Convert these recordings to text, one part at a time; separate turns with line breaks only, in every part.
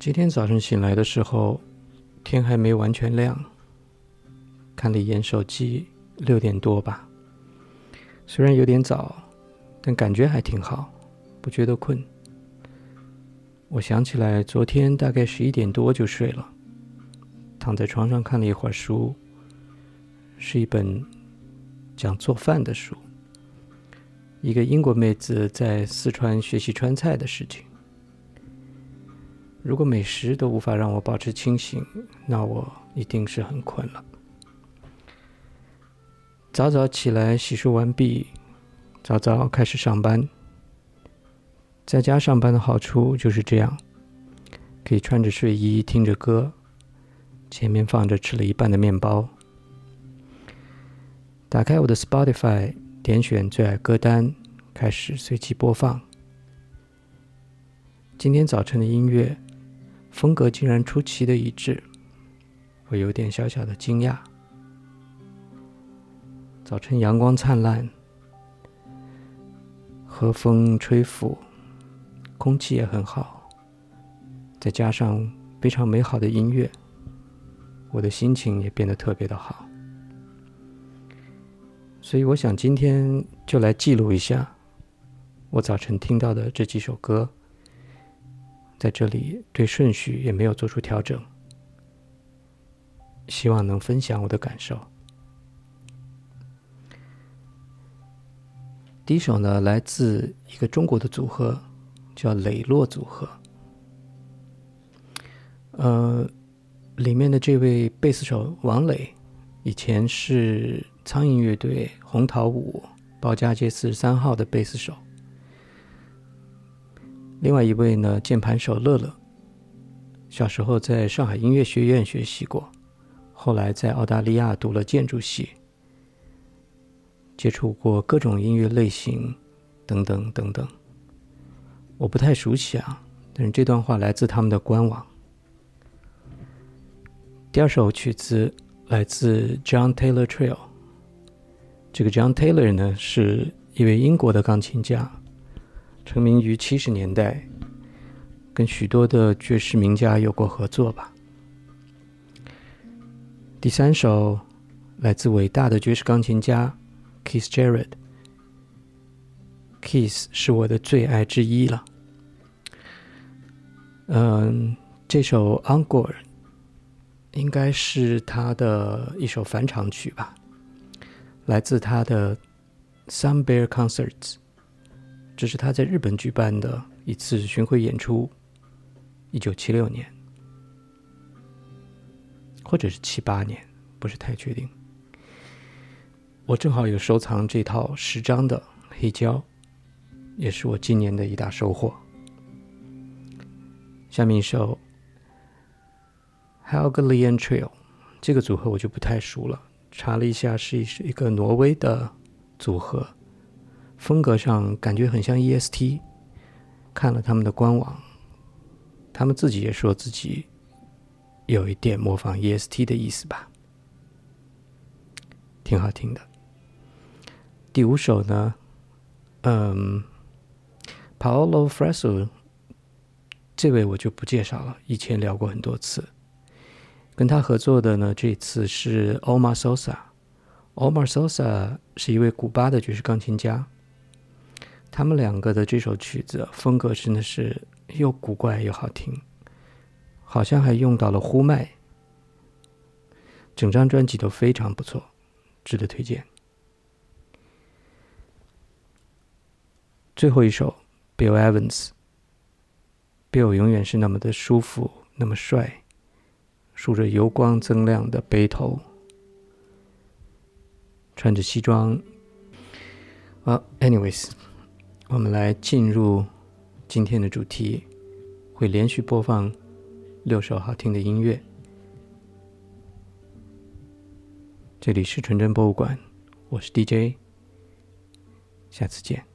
今天早上醒来的时候，天还没完全亮。看了一眼手机，六点多吧。虽然有点早，但感觉还挺好，不觉得困。我想起来，昨天大概十一点多就睡了，躺在床上看了一会儿书，是一本讲做饭的书，一个英国妹子在四川学习川菜的事情。如果美食都无法让我保持清醒，那我一定是很困了。早早起来洗漱完毕，早早开始上班。在家上班的好处就是这样，可以穿着睡衣听着歌，前面放着吃了一半的面包。打开我的 Spotify，点选最爱歌单，开始随机播放。今天早晨的音乐。风格竟然出奇的一致，我有点小小的惊讶。早晨阳光灿烂，和风吹拂，空气也很好，再加上非常美好的音乐，我的心情也变得特别的好。所以我想今天就来记录一下我早晨听到的这几首歌。在这里对顺序也没有做出调整，希望能分享我的感受。第一首呢，来自一个中国的组合，叫磊落组合。呃，里面的这位贝斯手王磊，以前是苍蝇乐队红桃五保家街四十三号的贝斯手。另外一位呢，键盘手乐乐，小时候在上海音乐学院学习过，后来在澳大利亚读了建筑系，接触过各种音乐类型，等等等等。我不太熟悉啊，但是这段话来自他们的官网。第二首曲子来自 John Taylor Trio，这个 John Taylor 呢是一位英国的钢琴家。成名于七十年代，跟许多的爵士名家有过合作吧。第三首来自伟大的爵士钢琴家 Keith Jarrett，Keith 是我的最爱之一了。嗯，这首 Encore 应该是他的一首返场曲吧，来自他的 Some Bear Concerts。这是他在日本举办的一次巡回演出，一九七六年，或者是七八年，不是太确定。我正好有收藏这套十张的黑胶，也是我今年的一大收获。下面一首《Helgalian Trail》，这个组合我就不太熟了，查了一下，是一是一个挪威的组合。风格上感觉很像 EST，看了他们的官网，他们自己也说自己有一点模仿 EST 的意思吧，挺好听的。第五首呢，嗯，Paolo Fresco，这位我就不介绍了，以前聊过很多次。跟他合作的呢，这次是 Omar Sosa，Omar Sosa 是一位古巴的爵士钢琴家。他们两个的这首曲子风格真的是又古怪又好听，好像还用到了呼麦。整张专辑都非常不错，值得推荐。最后一首，Bill Evans，Bill 永远是那么的舒服，那么帅，梳着油光锃亮的背头，穿着西装。啊，anyways。我们来进入今天的主题，会连续播放六首好听的音乐。这里是纯真博物馆，我是 DJ，下次见。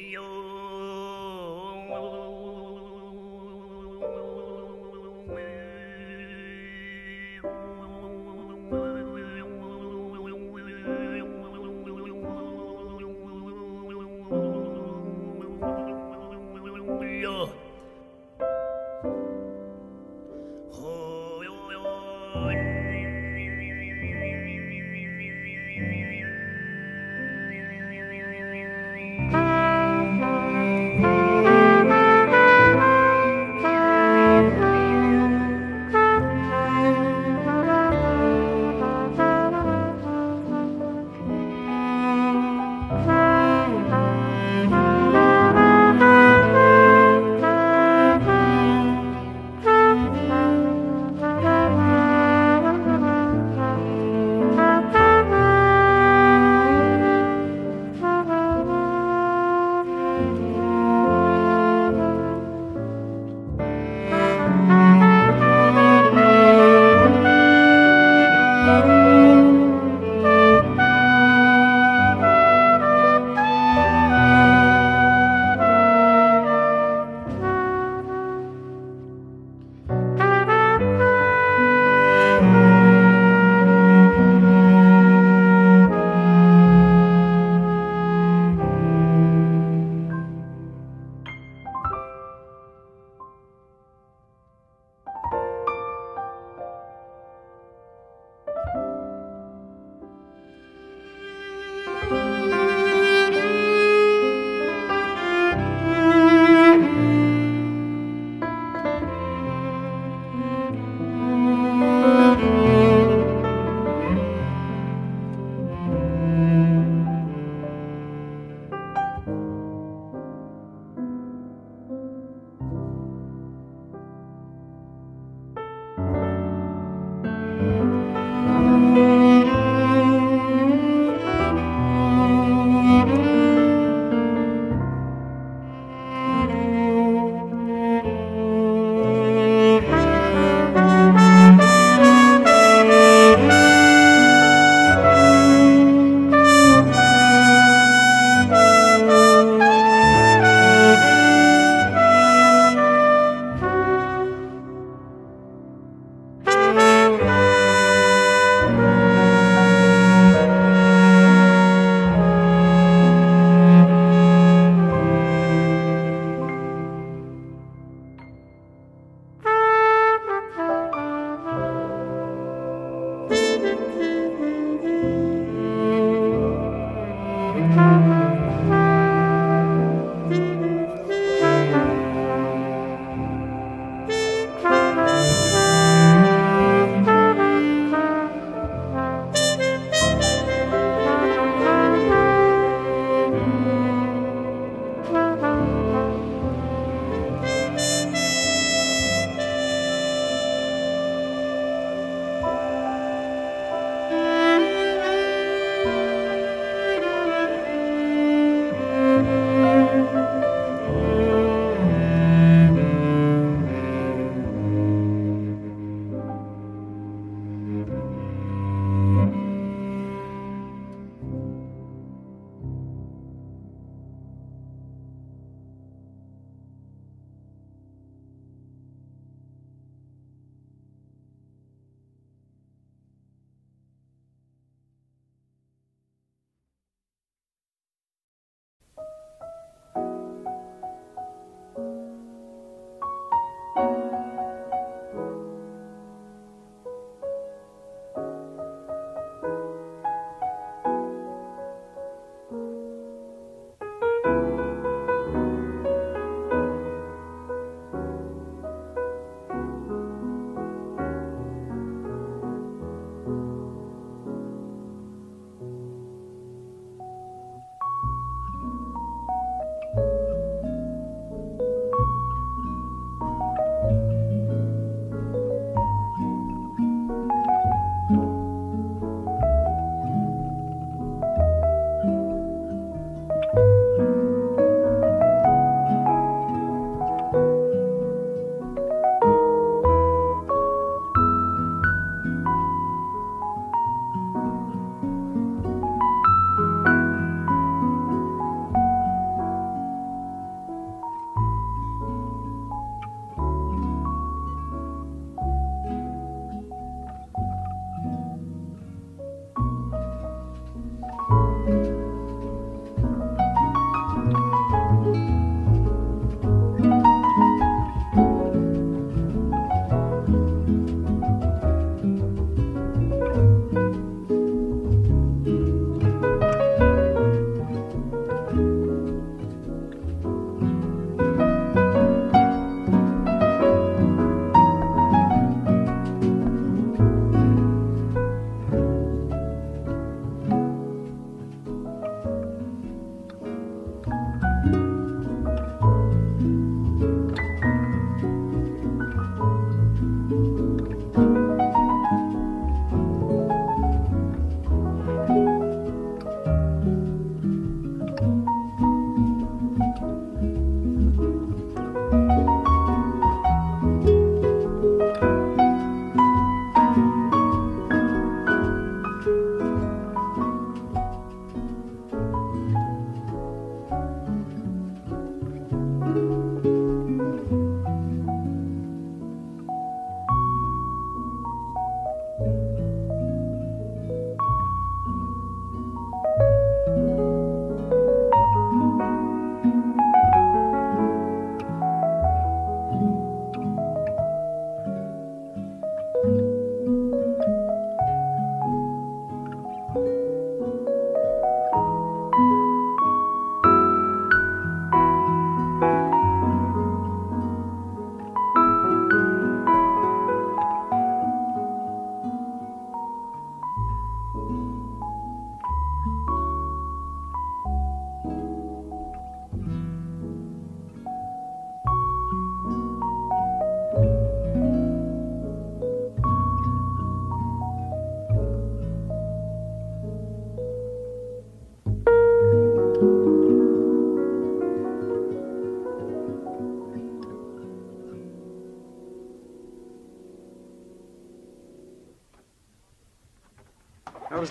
You.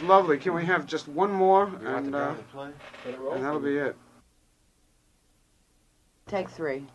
Lovely. Can we have just one more? And, uh, and that'll be it.
Take three.